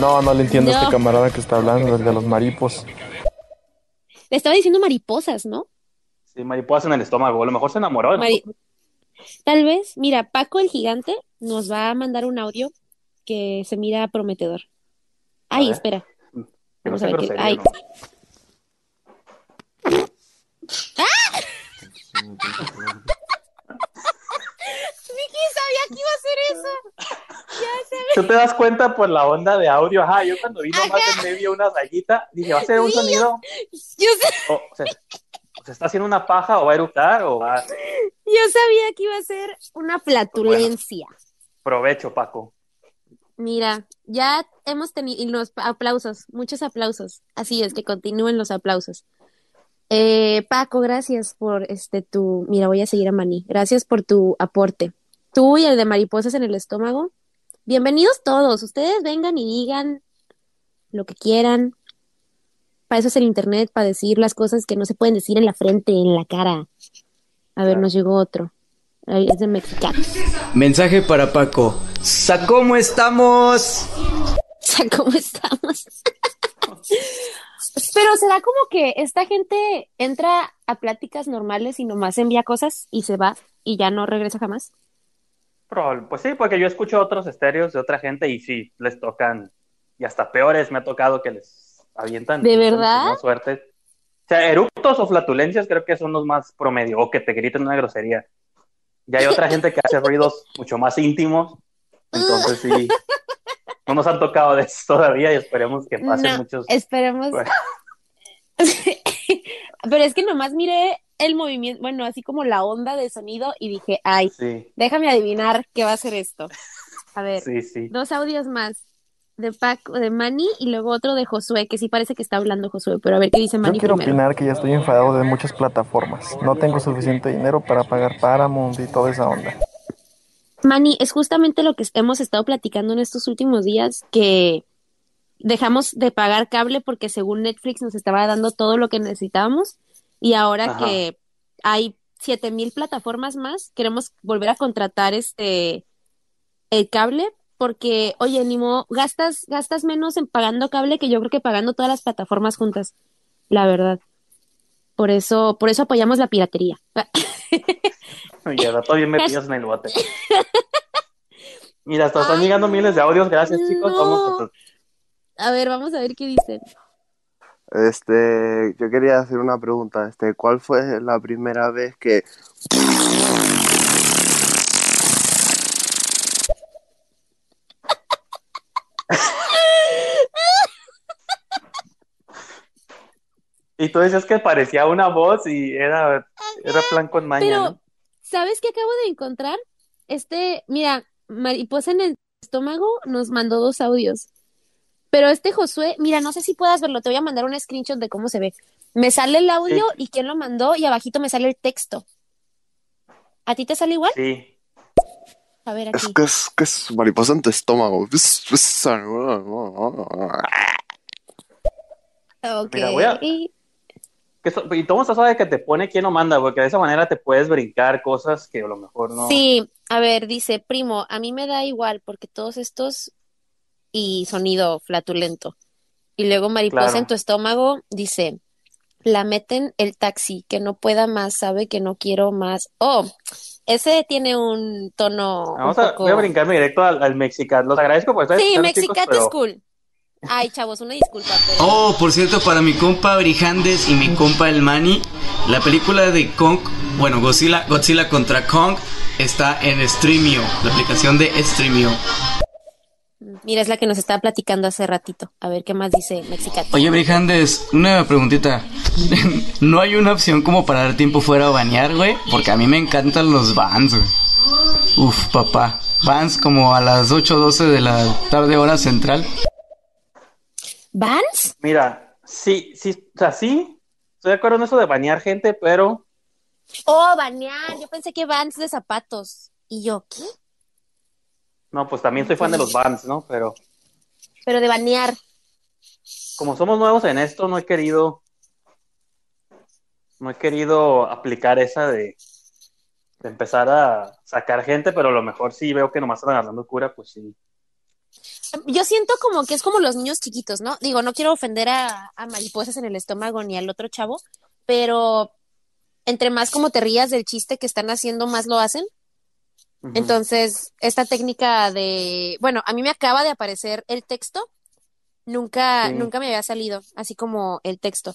No, no le entiendo a este camarada que está hablando, el de los maripos. Le estaba diciendo mariposas, ¿no? Sí, mariposa en el estómago. A lo mejor se enamoró. ¿no? Mari- Tal vez, mira, Paco el gigante nos va a mandar un audio que se mira prometedor. Ay, ver. espera. Que no Vamos a sea ver qué- grosería, ay. ¿no? Vicky sabía que iba a hacer eso. Tú te das cuenta por la onda de audio. Ajá, yo cuando vi nomás en medio una rayita, dije, ¿va a ser un Sí, sonido? Yo, O, se, está haciendo una paja o va a eructar o va a... yo sabía que iba a ser una flatulencia. Provecho, Paco. Mira, ya hemos tenido y los aplausos, muchos aplausos. Así es, que continúen los aplausos. Eh, Paco, gracias por este tu. Mira, voy a seguir a Mani. Gracias por tu aporte. Tú y el de mariposas en el estómago. Bienvenidos todos. Ustedes vengan y digan lo que quieran. Para eso es el internet, para decir las cosas que no se pueden decir en la frente, en la cara. A ver, nos llegó otro. Ahí es de mexicano. Mensaje para Paco. Sa- ¿Cómo estamos? O sea, ¿cómo estamos? Pero será como que esta gente entra a pláticas normales y nomás envía cosas y se va y ya no regresa jamás. Pues sí, porque yo escucho otros estéreos de otra gente y sí, les tocan, y hasta peores me ha tocado que les avientan. ¿De verdad? mucha suerte. O sea, eructos o flatulencias creo que son los más promedio, o que te griten una grosería. Y hay otra gente que hace ruidos mucho más íntimos, entonces sí, no nos han tocado de eso todavía y esperemos que pasen No, muchos. Esperemos. Bueno. Pero es que nomás miré el movimiento, bueno, así como la onda de sonido y dije, ay, Sí, déjame adivinar qué va a ser esto. A ver, sí, sí. dos audios más de Paco, de Manny y luego otro de Josué, que sí parece que está hablando Josué, pero a ver qué dice Yo Manny quiero primero. opinar que ya estoy enfadado de muchas plataformas. No tengo suficiente dinero para pagar Paramount y toda esa onda. Manny, es justamente lo que hemos estado platicando en estos últimos días, que dejamos de pagar cable porque según Netflix nos estaba dando todo lo que necesitábamos y ahora Ajá. que hay siete mil plataformas más, queremos volver a contratar este el cable porque, oye, ni modo, gastas, gastas menos en pagando cable que yo creo que pagando todas las plataformas juntas, la verdad. Por eso, por eso apoyamos la piratería. Y al rato bien metidos en el bote. Mira, hasta están llegando miles de audios. Gracias, chicos. no. Vamos a A ver, vamos a ver qué dicen. Este, yo quería hacer una pregunta. Este, ¿cuál fue la primera vez que Y tú decías que parecía una voz y era, era plan con maña, Pero, ¿no? ¿sabes qué acabo de encontrar? Este, mira, Mariposa en el estómago nos mandó dos audios. Pero este Josué, mira, no sé si puedas verlo, te voy a mandar un screenshot de cómo se ve. Me sale el audio y quién lo mandó y abajito me sale el texto. ¿A ti te sale igual? Sí. A ver es aquí. que es que es mariposa en tu estómago? Ok. Mira, voy a- Que so- y todo está sabe que te pone quién lo manda, porque de esa manera te puedes brincar cosas que a lo mejor no. Sí, a ver, dice, primo, a mí me da igual porque todos estos y sonido flatulento. Y luego mariposa Claro. en tu estómago dice, la meten el taxi, que no pueda más, sabe que no quiero más. Oh, ese tiene un tono un Vamos a, poco... voy a brincarme directo al, al mexicano. Los agradezco por estar Sí, Mexicato pero- es cool. Ay, chavos, una disculpa, pero... Oh, por cierto, para mi compa Brijandes y mi compa El Mani, la película de Kong, bueno, Godzilla, Godzilla contra Kong, está en Streamio, la aplicación de Streamio. Mira, es la que nos estaba platicando hace ratito. A ver, ¿qué más dice Mexicato? Oye, Brijandes, una preguntita. ¿No hay una opción como para dar tiempo fuera a bañar, güey? Porque a mí me encantan los vans, güey. Uf, papá. Vans como a las 8 o 12 de la tarde hora central. ¿Vans? Mira, sí, sí, o sea, sí, estoy de acuerdo en eso de bañar gente, pero Oh, bañar. Yo pensé que Vans de zapatos. Y yo, ¿qué? No, pues también soy fan de los bands, ¿no? Pero Pero de bañar. como somos nuevos en esto, no he querido, no he querido aplicar esa de, de empezar a sacar gente, pero a lo mejor sí veo que nomás están agarrando cura, pues sí. Yo siento como que es como los niños chiquitos, ¿no? Digo, no quiero ofender a, a mariposas en el estómago ni al otro chavo, pero entre más como te rías del chiste que están haciendo, más lo hacen. Entonces, esta técnica de, bueno, a mí me acaba de aparecer el texto, nunca, Sí. nunca me había salido, así como el texto.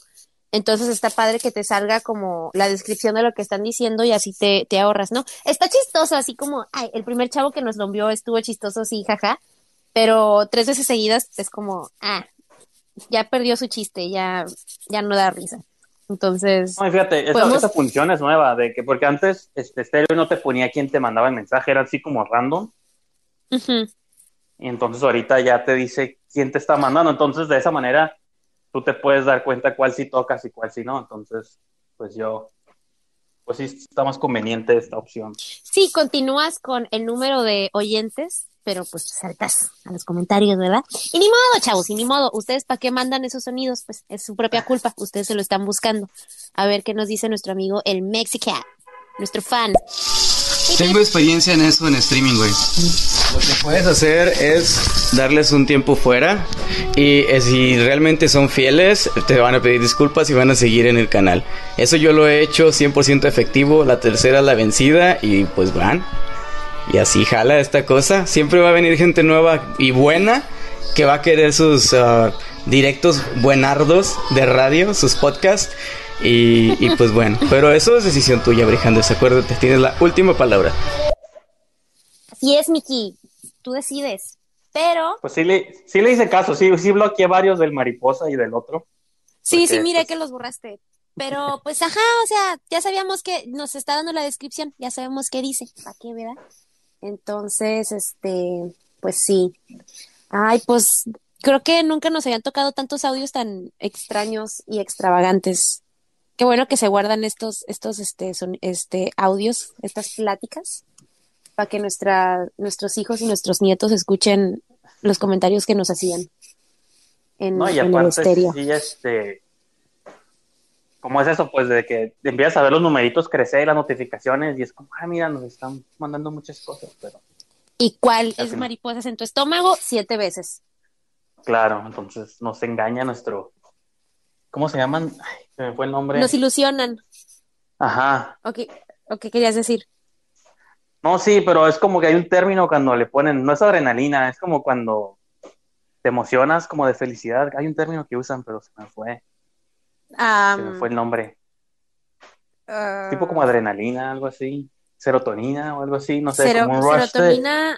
Entonces está padre que te salga como la descripción de lo que están diciendo y así te, te ahorras, ¿no? Está chistoso, así como, ay, el primer chavo que nos lo envió estuvo chistoso, sí, jaja, pero tres veces seguidas es como, ah, ya perdió su chiste, ya, ya no da risa. Entonces, No, fíjate, esa, Podemos- esa función es nueva, de que porque antes este Stereo no te ponía quién te mandaba el mensaje, era así como random, y entonces ahorita ya te dice quién te está mandando, entonces de esa manera tú te puedes dar cuenta cuál sí tocas y cuál sí no, entonces pues yo, pues sí está más conveniente esta opción. Sí, continúas con el número de oyentes, pero pues saltas a los comentarios, ¿verdad? Y ni modo, chavos, y ni modo. ¿Ustedes para qué mandan esos sonidos? Pues es su propia culpa. Ustedes se lo están buscando. A ver qué nos dice nuestro amigo el Mexicat, nuestro fan. Tengo experiencia en eso en streaming, güey. Lo que puedes hacer es darles un tiempo fuera y eh, si realmente son fieles, te van a pedir disculpas y van a seguir en el canal. Eso yo lo he hecho 100% efectivo, la tercera la vencida y pues van. Y así jala esta cosa. Siempre va a venir gente nueva y buena que va a querer sus ah, directos buenardos de radio, sus podcasts. Y, y pues bueno, pero eso es decisión tuya, Brijandes. Acuérdate, tienes la última palabra. Así es, Miki. Tú decides. Pero, Pues sí le, sí le hice caso, sí, sí bloqueé varios del mariposa y del otro. sí, Porque, sí, mire pues- que los borraste. Pero, pues, ajá, o sea, ya sabíamos que nos está dando la descripción, ya sabemos qué dice. ¿Para qué, verdad? Entonces, este, pues sí. Ay, pues creo que nunca nos habían tocado tantos audios tan extraños y extravagantes. Qué bueno que se guardan estos, estos, este, son, este, audios, estas pláticas, para que nuestra, nuestros hijos y nuestros nietos escuchen los comentarios que nos hacían en, No, y en el aparte, estéreo. sí, este. ¿Cómo es eso? Pues de que empiezas a ver los numeritos crecer, las notificaciones, y es como, ah, mira, nos están mandando muchas cosas, pero ¿Y cuál es mariposas en tu estómago? Siete veces. claro, entonces nos engaña nuestro. ¿Cómo se llaman? Ay, se me fue el nombre. Nos ilusionan. Ajá. ¿O qué, o qué querías decir? No, sí, pero es como que hay un término cuando le ponen, no es adrenalina, es como cuando te emocionas como de felicidad. Hay un término que usan, pero se me fue, Ah, se me fue el nombre. ah, Tipo como adrenalina, algo así. Serotonina o algo así, no sé, como un rush de- serotonina.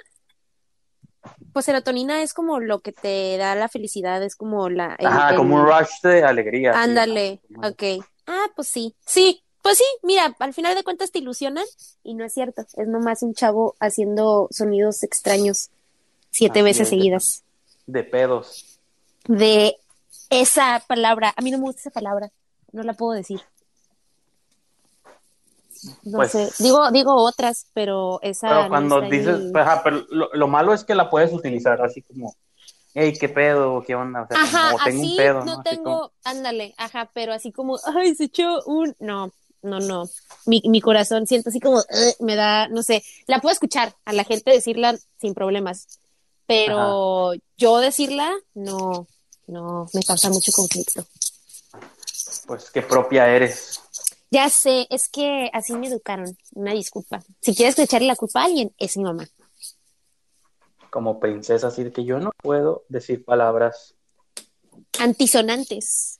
Pues serotonina es como lo que te da la felicidad, es como la. el- Ajá, el- como un rush de alegría. sí, Ándale, ajá. ok. Ah, pues sí. Sí, pues sí, mira, al final de cuentas te ilusionan y no es cierto. Es nomás un chavo haciendo sonidos extraños siete veces es. seguidas. De pedos. De esa palabra. A mí no me gusta esa palabra. No la puedo decir. No Pues- sé. Digo, digo otras, pero esa. Pero cuando dices, ahí. ajá, pero lo, lo malo es que la puedes utilizar así como, hey, qué pedo, qué onda, o sea, Ajá, como tengo así un pedo, no tengo, como- ándale, ajá, pero así como, ay, se echó un, no, no, no, mi, mi corazón siento así como, me da, no sé, la puedo escuchar a la gente decirla sin problemas, pero yo decirla, no, no, me causa mucho conflicto. pues qué propia eres. Ya sé, es que así me educaron, una disculpa. Si quieres echarle la culpa a alguien, es mi mamá. Como princesa, así de que yo no puedo decir palabras. Antisonantes.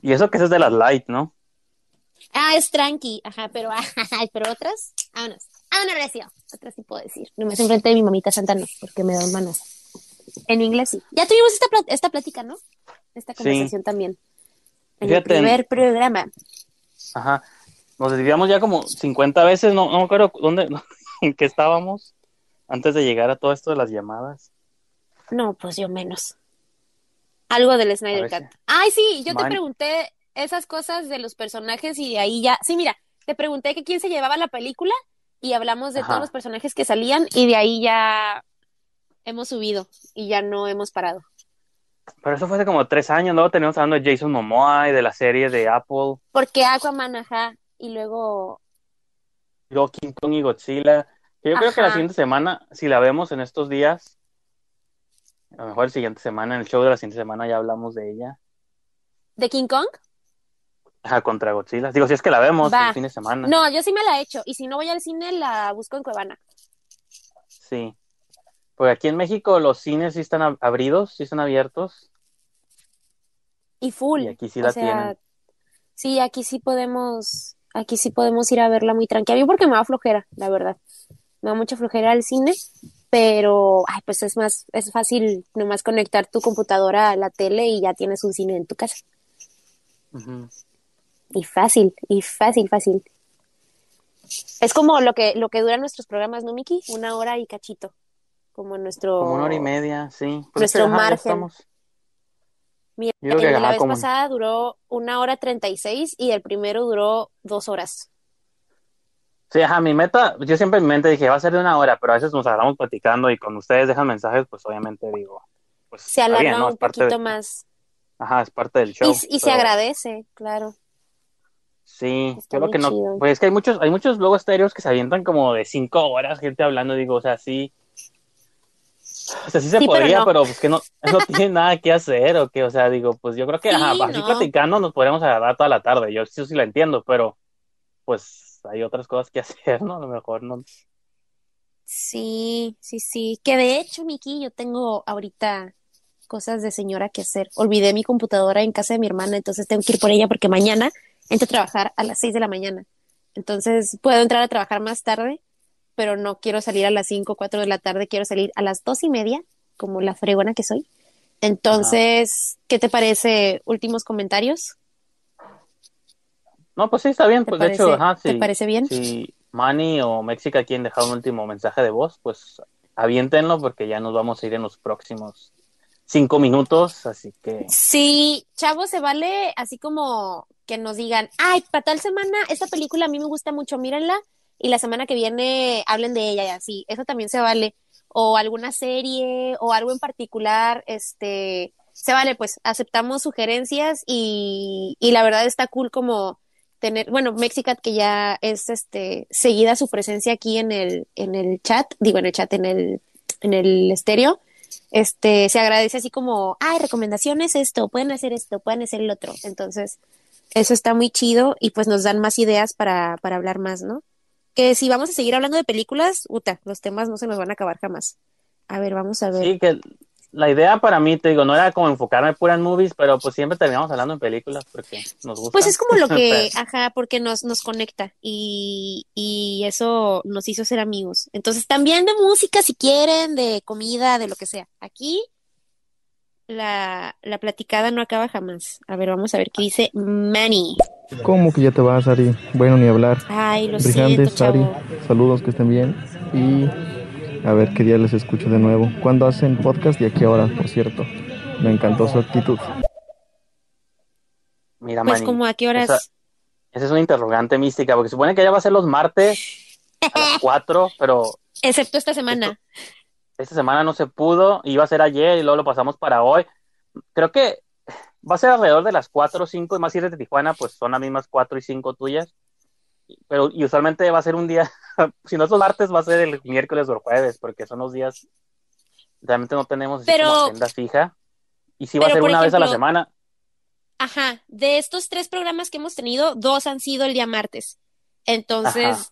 Y eso que ese es de las light, ¿no? Ah, es tranqui, ajá, pero, ay, pero otras, vámonos, vámonos recio, otras sí puedo decir, no me enfrente de mi mamita santa no, porque me da manos. En inglés sí. Ya tuvimos esta, esta plática, ¿no? Esta Sí. conversación también. En Fíjate, el primer programa. Ajá. Nos desviamos ya como 50 veces, no, no me acuerdo dónde, en qué estábamos antes de llegar a todo esto de las llamadas. No, pues yo menos. Algo del Snyder Cut. si- Ay, sí, yo te pregunté esas cosas de los personajes y de ahí ya. Sí, mira, te pregunté que quién se llevaba la película y hablamos de Ajá. todos los personajes que salían y de ahí ya hemos subido y ya no hemos parado. Pero eso fue hace como tres años, luego tenemos hablando de Jason Momoa y de la serie de Apple, Porque Aquaman, ajá, y luego, luego King Kong y Godzilla. Yo creo que la siguiente semana, si la vemos en estos días, A lo mejor el siguiente semana, en el show de la siguiente semana ya hablamos de ella. ¿De King Kong? Ajá, contra Godzilla. Digo, si es que la vemos Va. el fin de semana. No, yo sí me la he hecho. Y si no voy al cine, la busco en Cuevana. Sí. Porque aquí en México los cines sí están ab- abridos, sí están abiertos. Y full. Y aquí sí o la sea, tienen. sí, aquí sí podemos, aquí sí podemos ir a verla muy tranquila. A mí porque me da flojera, la verdad. Me da mucha flojera al cine, pero ay, pues es más, es fácil nomás conectar tu computadora a la tele y ya tienes un cine en tu casa. Y fácil, y fácil, fácil. Es como lo que, lo que duran nuestros programas, ¿no, Miki? Una hora y cachito. Como nuestro. Como una hora y media, sí. Pues Nuestro ajá, margen. Mira, creo el de la vez como- pasada duró una hora treinta y seis y el primero duró dos horas. Sí, ajá, mi meta, yo siempre en mi mente dije, va a ser de una hora, pero a veces nos agarramos platicando y cuando ustedes dejan mensajes, pues obviamente digo, pues Se alarga bien, ¿no? un poquito de- más. Ajá, es parte del show. y se pero- agradece, claro. Sí, Está muy que no, chido. pues es que hay muchos, hay muchos luego estéreos que se avientan como de cinco horas, gente hablando, digo, o sea, sí, o sea, sí se Sí, pero podría, no. pero pues que no, no tiene nada que hacer, o que, o sea, digo, pues yo creo que, Sí, ajá, así no. platicando nos podríamos agarrar toda la tarde, yo sí, sí la entiendo, pero pues hay otras cosas que hacer, ¿no? A lo mejor no. Sí, sí, sí. Que de hecho, Miki, yo tengo ahorita cosas de señora que hacer. Olvidé mi computadora en casa de mi hermana, entonces tengo que ir por ella porque mañana entro a trabajar a las seis de la mañana. Entonces puedo entrar a trabajar más tarde, pero no quiero salir a las cinco o cuatro de la tarde, quiero salir a las dos y media, como la fregona que soy. Entonces, ¿qué te parece? Últimos comentarios. No, pues sí, está bien, ¿Te pues de hecho, ajá, te sí. parece bien? Si Manny o Mexica quieren dejar un último mensaje de voz, pues aviéntenlo porque ya nos vamos a ir en los próximos cinco minutos, así que Sí, chavo, se vale así como que nos digan, ay, para tal semana, esta película a mí me gusta mucho, mírenla, y la semana que viene hablen de ella y así, eso también se vale. O alguna serie o algo en particular, este, se vale, pues aceptamos sugerencias y, y la verdad está cool como tener, bueno, Mexicat que ya es este seguida su presencia aquí en el, en el chat, digo en el chat, en el, en el estéreo este, se agradece así como, ay, recomendaciones esto, pueden hacer esto, pueden hacer el otro. Entonces, eso está muy chido y pues nos dan más ideas para, para hablar más, ¿no? Que si vamos a seguir hablando de películas, uta, los temas no se nos van a acabar jamás. A ver, vamos a ver. sí, que la idea para mí, te digo, no era como enfocarme pura en movies, pero pues siempre terminamos hablando en películas porque nos gusta. Pues es como lo que, ajá, porque nos, nos conecta y, y eso nos hizo ser amigos. Entonces, también de música, si quieren, de comida, de lo que sea. Aquí la, la platicada no acaba jamás. A ver, vamos a ver qué dice Manny. ¿Cómo que ya te vas, Ari? Bueno, ni hablar. Ay, lo Brillantes, siento, Ari. chavo. Saludos, que estén bien. Y a ver qué día les escucho de nuevo. ¿Cuándo hacen podcast y a qué hora, por cierto? Me encantó su actitud. Mira, Pues Manny, como a qué horas. esa, esa es una interrogante mística, porque supone que ya va a ser los martes a las 4, pero Excepto esta semana. Esta semana no se pudo, iba a ser ayer y luego lo pasamos para hoy. Creo que va a ser alrededor de las 4 o 5, y más si eres de Tijuana, pues son las mismas 4 y 5 tuyas. Pero y usualmente va a ser un día, si no es los martes, va a ser el miércoles o el jueves, porque son los días, realmente no tenemos Pero- como agenda fija. Y si va a ser una vez a la semana, Ajá, de estos tres programas que hemos tenido, dos han sido el día martes. Entonces, Ajá.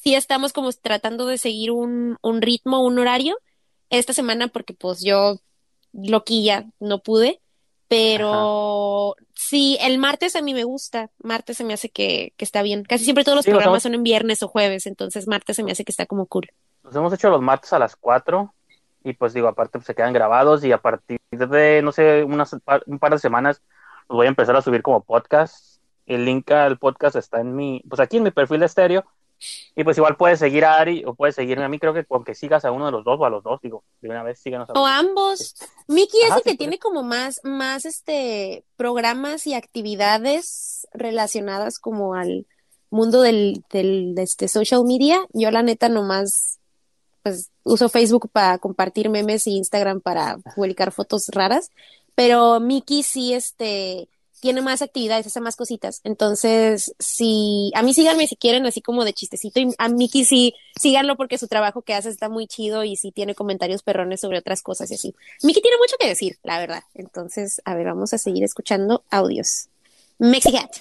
sí estamos como tratando de seguir un, un ritmo, un horario. Esta semana, porque pues yo, loquilla, no pude. Pero sí, el martes a mí me gusta. Martes se me hace que, que está bien. Casi siempre todos los Sí, programas son en viernes o jueves. Entonces, martes se me hace que está como cool. Los hemos hecho los martes a las 4 y pues digo, aparte pues, se quedan grabados y a partir de, no sé, unas, un par de semanas los voy a empezar a subir como podcast. El link al podcast está en mi, pues aquí en mi perfil de estéreo. Y pues igual puedes seguir a Ari o puedes seguirme a mí, creo que con que sigas a uno de los dos o a los dos, digo, de una vez síganos a O dos. ambos. Miki es Ajá, el que sí, tiene como más, más este programas y actividades relacionadas como al mundo del, del de este social media. Yo la neta nomás pues uso Facebook para compartir memes y Instagram para publicar fotos raras. Pero Miki sí este tiene más actividades, hace más cositas. Entonces, si, a mí síganme si quieren, así como de chistecito, y a Miki sí, síganlo porque su trabajo que hace está muy chido y sí tiene comentarios perrones sobre otras cosas y así. Miki tiene mucho que decir, la verdad. Entonces, a ver, vamos a seguir escuchando audios. Mexicat.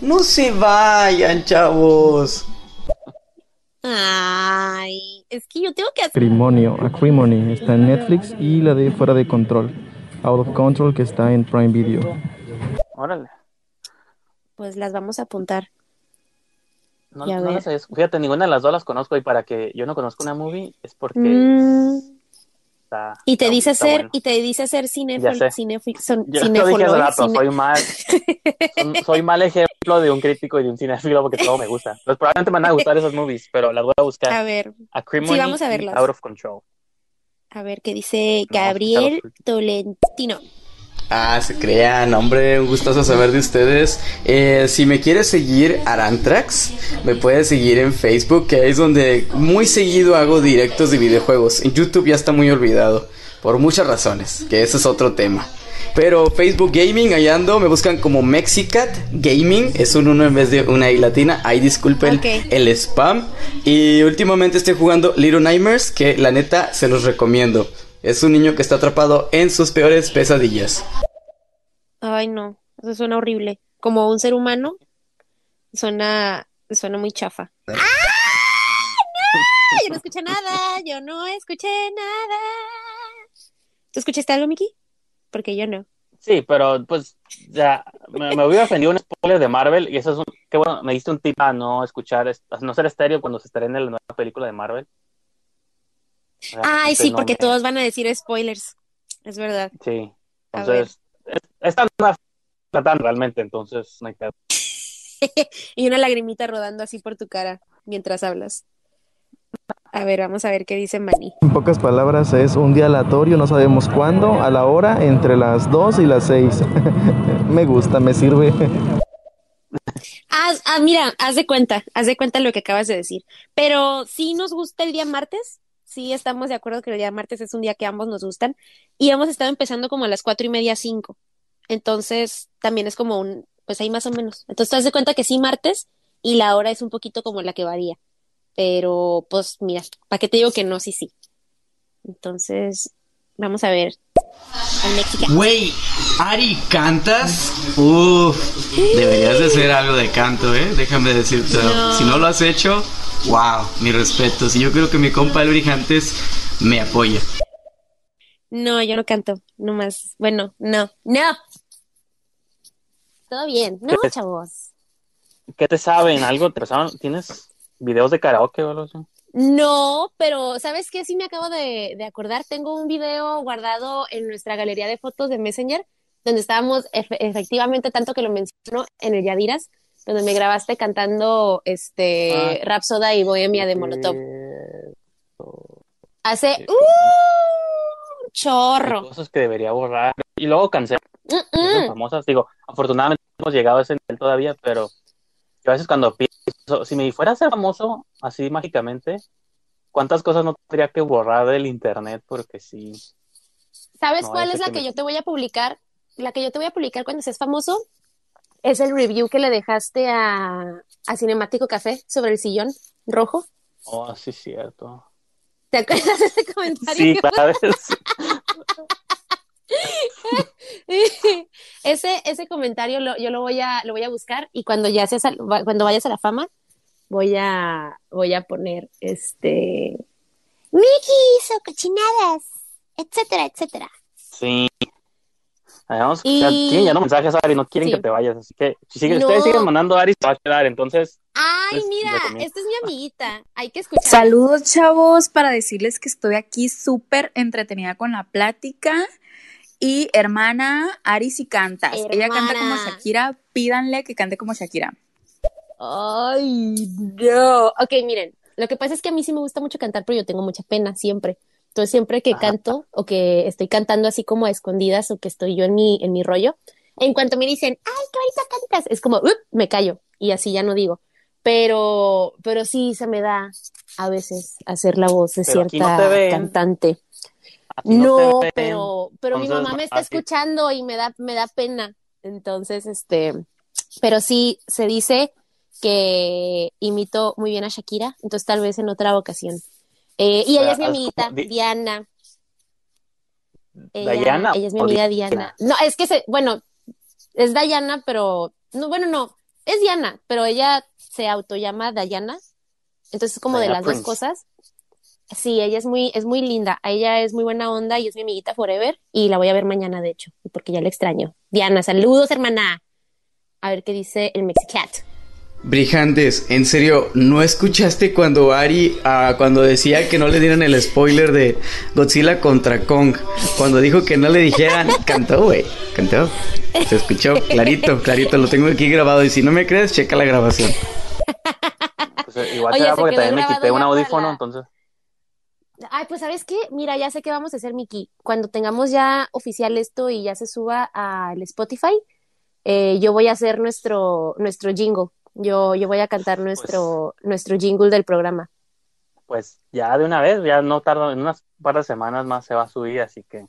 No se vayan, chavos. Ay, es que yo tengo que hacer. Acrimonio, Acrimony está en Netflix y la de Fuera de Control, Out of Control, que está en Prime Video. Órale. Pues las vamos a apuntar. No, no las he- fíjate, ninguna de las dos las conozco y para que yo no conozca una movie es porque Mm, está. y te está- dice está ser, bueno. y te dice ser cinéfilo, sé. cinéfilo, son, Yo lo cinéfilo, dije hace rato, Cine- soy mal, son- soy mal ejemplo de un crítico y de un cinéfilo porque todo me gusta. Pues probablemente me van a gustar esas movies, pero las voy a buscar. A ver, sí, vamos a verlas. Out of Control. a ver qué dice Gabriel. Tolentino. Ah, se crean, hombre, un gustazo saber de ustedes. Eh, si me quieres seguir, Arantrax, me puedes seguir en Facebook, que es donde muy seguido hago directos de videojuegos. En YouTube ya está muy olvidado, por muchas razones, que ese es otro tema. Pero Facebook Gaming, ahí ando, me buscan como Mexicat Gaming, es un uno en vez de una I latina, ahí disculpen el spam. Y últimamente estoy jugando Little Nightmares, que la neta se los recomiendo. Es un niño que está atrapado en sus peores pesadillas. Ay, no, eso suena horrible. Como un ser humano, suena, suena muy chafa. ¡Ah! ¡No! Yo no escuché nada, yo no escuché nada. ¿Tú escuchaste algo, Miki? Porque yo no. Sí, pero pues ya me, me hubiera ofendido un spoiler de Marvel y eso es un, qué bueno, me diste un tip a no escuchar, es- a no ser estéreo cuando se estrene la nueva película de Marvel. Ay, este sí, no porque todos van a decir spoilers. Es verdad. Sí, entonces, es- esta no la tratan realmente, entonces no hay pedo. y una lagrimita rodando así por tu cara mientras hablas. A ver, vamos a ver qué dice Manny. En pocas palabras, es un día aleatorio, no sabemos cuándo, a la hora, entre las 2 y las 6. me gusta, me sirve. Haz- ah, mira, haz de cuenta, haz de cuenta lo que acabas de decir. Pero sí nos gusta el día martes, sí estamos de acuerdo que el día martes es un día que ambos nos gustan y hemos estado empezando como a las cuatro y media, cinco. Entonces también es como un, pues ahí más o menos. Entonces te das de cuenta que sí martes y la hora es un poquito como la que varía. Pero pues mira, ¿para qué te digo que no? Sí, sí. Entonces, vamos a ver. Güey, Ari, ¿cantas? Uf, deberías de hacer algo de canto, ¿eh? Déjame decirte. No. Si no lo has hecho, wow, mi respeto. Y yo creo que mi compa El Brijantes me apoya. No, yo no canto, no más. Bueno, no, no. Todo bien, no, ¿Qué te- chavos. ¿Qué te saben? ¿Algo? ¿Te pasaron? ¿Tienes videos de karaoke o algo así? No, pero ¿sabes qué? Sí me acabo de, de acordar. Tengo un video guardado en nuestra galería de fotos de Messenger, donde estábamos efe- efectivamente, tanto que lo menciono, en el Yadiras, donde me grabaste cantando este Ah. Rhapsoda y Bohemia de Molotov. Hace. ¡uh! chorro. cosas que debería borrar. Y luego cancelar. Mm, mm. famosas. Digo, afortunadamente no hemos llegado a ese nivel todavía, pero yo a veces cuando pienso, si me fuera a ser famoso así mágicamente, ¿cuántas cosas no tendría que borrar del internet? Porque sí. ¿Sabes No, cuál es la que que me- yo te voy a publicar? La que yo te voy a publicar cuando seas famoso es el review que le dejaste a, a Cinemático Café sobre el sillón rojo. Oh, sí, cierto. ¿Te acuerdas de ese comentario? Sí, claro. ese, ese comentario lo- yo lo voy a, lo voy a buscar y cuando ya seas cuando vayas a la fama, voy a, voy a poner este Mickey hizo cochinadas, etcétera, etcétera. Sí. Además, Y- ya siguen llenando mensajes, Ari, no quieren Sí. que te vayas. Así que si No. ustedes siguen mandando Ari, se va a quedar. Entonces, Ay, Les mira, esta es mi amiguita. Hay que escuchar. Saludos chavos para decirles que estoy aquí súper entretenida con la plática y hermana Ari si cantas. Ella canta como. Shakira, pídanle que cante como Shakira. Ay, no. Ok, miren, lo que pasa es que a mí sí me gusta mucho cantar, pero yo tengo mucha pena siempre. Entonces, siempre que canto o que estoy cantando así como a escondidas o que estoy yo en mi, en mi rollo, en cuanto me dicen, ay, qué bonito cantas, es como, "Up", me callo y así ya no digo. Pero, pero sí se me da a veces hacer la voz de Pero cierta no cantante. No, pero, pero mi mamá me está escuchando y me da, me da pena. Entonces, este, pero sí se dice que imito muy bien a Shakira, entonces tal vez en otra ocasión. Eh, y ella es mi amiguita, Diana. Ella, ¿Diana ella es mi amiga Diana? Diana. No, es que se, bueno, es Diana, pero, no, bueno, no, es Diana, pero ella se autollama Diana, entonces es como de las Prince. dos cosas. Sí, ella es muy, es muy linda, ella es muy buena onda y es mi amiguita forever y la voy a ver mañana, de hecho, porque ya la extraño. Diana, saludos, hermana. A ver qué dice el Mexicat. Brijantes, en serio, ¿no escuchaste cuando Ari, ah, cuando decía que no le dieran el spoiler de Godzilla contra Kong? Cuando dijo que no le dijeran, cantó, güey, cantó. Se escuchó clarito, clarito, lo tengo aquí grabado y si no me crees, checa la grabación. Pues, igual Oye, será se porque también me quité un audífono, entonces. Ay, pues ¿sabes qué? Mira, ya sé qué vamos a hacer, Miki. Cuando tengamos ya oficial esto y ya se suba al Spotify, eh, yo voy a hacer nuestro, nuestro jingle. Yo, yo voy a cantar nuestro, nuestro jingle del programa. Pues ya de una vez, ya no tardo, en unas par de semanas más se va a subir, así que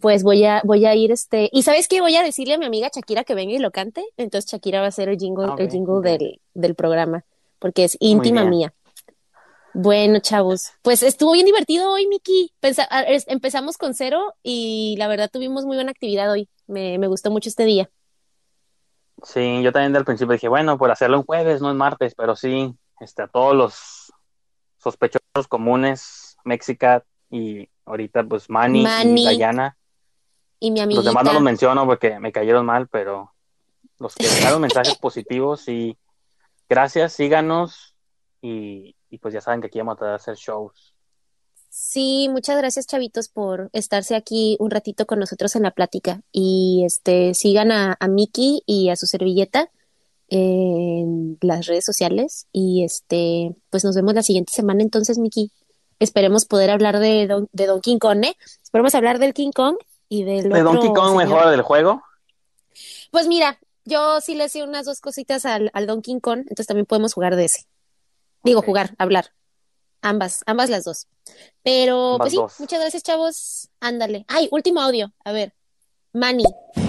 Pues voy a, voy a ir este. ¿Y sabes qué? Voy a decirle a mi amiga Shakira que venga y lo cante. Entonces Shakira va a ser el jingle, Ah, el jingle del, del programa. Porque es íntima mía. Bueno, chavos, pues estuvo bien divertido hoy, Miki. Empezamos con cero y la verdad tuvimos muy buena actividad hoy. Me, me gustó mucho este día. Sí, yo también del principio dije, bueno, por hacerlo un jueves, no es martes, pero sí, este, a todos los sospechosos comunes, Mexicat y ahorita pues Manny, Manny, y Dayana. Y mi Los amiguita. demás no los menciono porque me cayeron mal, pero los que dejaron mensajes positivos y gracias, síganos y, y pues ya saben que aquí vamos a hacer shows. Sí, muchas gracias, chavitos, por estarse aquí un ratito con nosotros en la plática. Y este, sigan a, a Miki y a su servilleta en las redes sociales. Y este, pues nos vemos la siguiente semana entonces, Miki. Esperemos poder hablar de Don, de Don King Kong, ¿eh? Esperemos hablar del King Kong y del De otro Donkey Kong señor. mejor del juego. Pues mira, yo sí le hacía unas dos cositas al, al Don King Kong, entonces también podemos jugar de ese. Digo, jugar, hablar. Ambas, ambas las dos. Pero, Ambas pues sí, dos. muchas gracias, chavos. Ándale. Ay, último audio. A ver. Manny.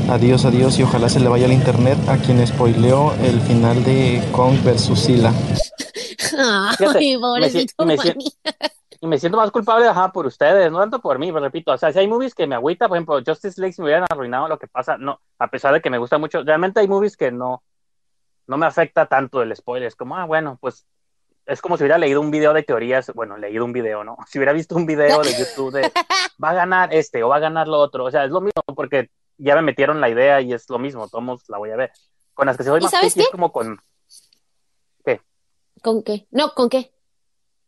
Adiós, adiós y ojalá se le vaya el internet a quien spoileó el final de Kong versus Sila. Ay, me pobrecito si- me si- Manny. Y me siento más culpable, ajá, por ustedes, no tanto por mí, pero repito, o sea, si hay movies que me agüita, por ejemplo, Justice League si me hubieran arruinado lo que pasa, no, a pesar de que me gusta mucho, realmente hay movies que no, no me afecta tanto el spoiler, es como, ah, bueno, pues es como si hubiera leído un video de teorías, bueno, leído un video, ¿no? Si hubiera visto un video de YouTube de va a ganar este o va a ganar lo otro, o sea, es lo mismo porque ya me metieron la idea y es lo mismo, todos la voy a ver. Con las que se voy ¿Y más picky es qué? como con, ¿Con qué? No, ¿con qué?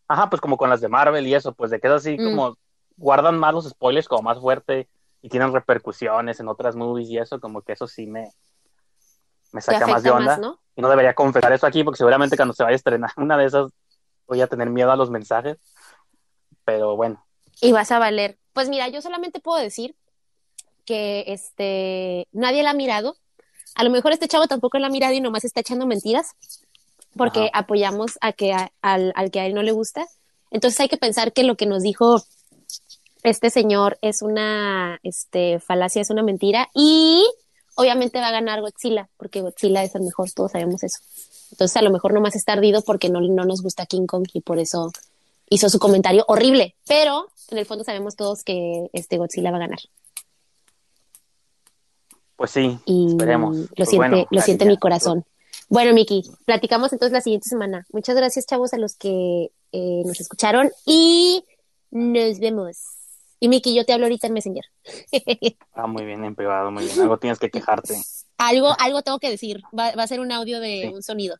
Ajá, pues como con las de Marvel y eso, pues de que es así Mm. como guardan más los spoilers como más fuerte y tienen repercusiones en otras movies y eso, como que eso sí me, me saca más de onda. más, ¿no? Y no debería confesar eso aquí porque seguramente cuando se vaya a estrenar una de esas voy a tener miedo a los mensajes. Pero bueno, Y vas a valer. Pues mira, yo solamente puedo decir que este nadie la ha mirado. A lo mejor este chavo tampoco la ha mirado y nomás está echando mentiras porque Ajá. apoyamos a que a- al, al que a él no le gusta. Entonces hay que pensar que lo que nos dijo este señor es una este, falacia, es una mentira y obviamente va a ganar Godzilla porque Godzilla es el mejor, todos sabemos eso. Entonces a lo mejor nomás está ardido porque no, no nos gusta King Kong y por eso hizo su comentario horrible, pero en el fondo sabemos todos que este Godzilla va a ganar. pues sí, Y esperemos. lo Pues siente, bueno, lo siente mi corazón. Bueno, Miki, platicamos entonces la siguiente semana. Muchas gracias, chavos, a los que eh, nos escucharon y nos vemos. Y Miki, yo te hablo ahorita en Messenger. Ah, muy bien, en privado, muy bien. Algo tienes que quejarte. algo, algo tengo que decir. Va, va a ser un audio de Sí. un sonido.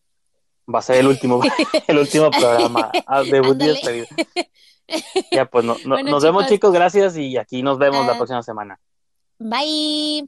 Va a ser el último, el último programa. Ah, debut y despedida. Ya, pues no- no- Bueno, nos vemos, chicos. chicos. Gracias y aquí nos vemos la Ah. próxima semana. Bye.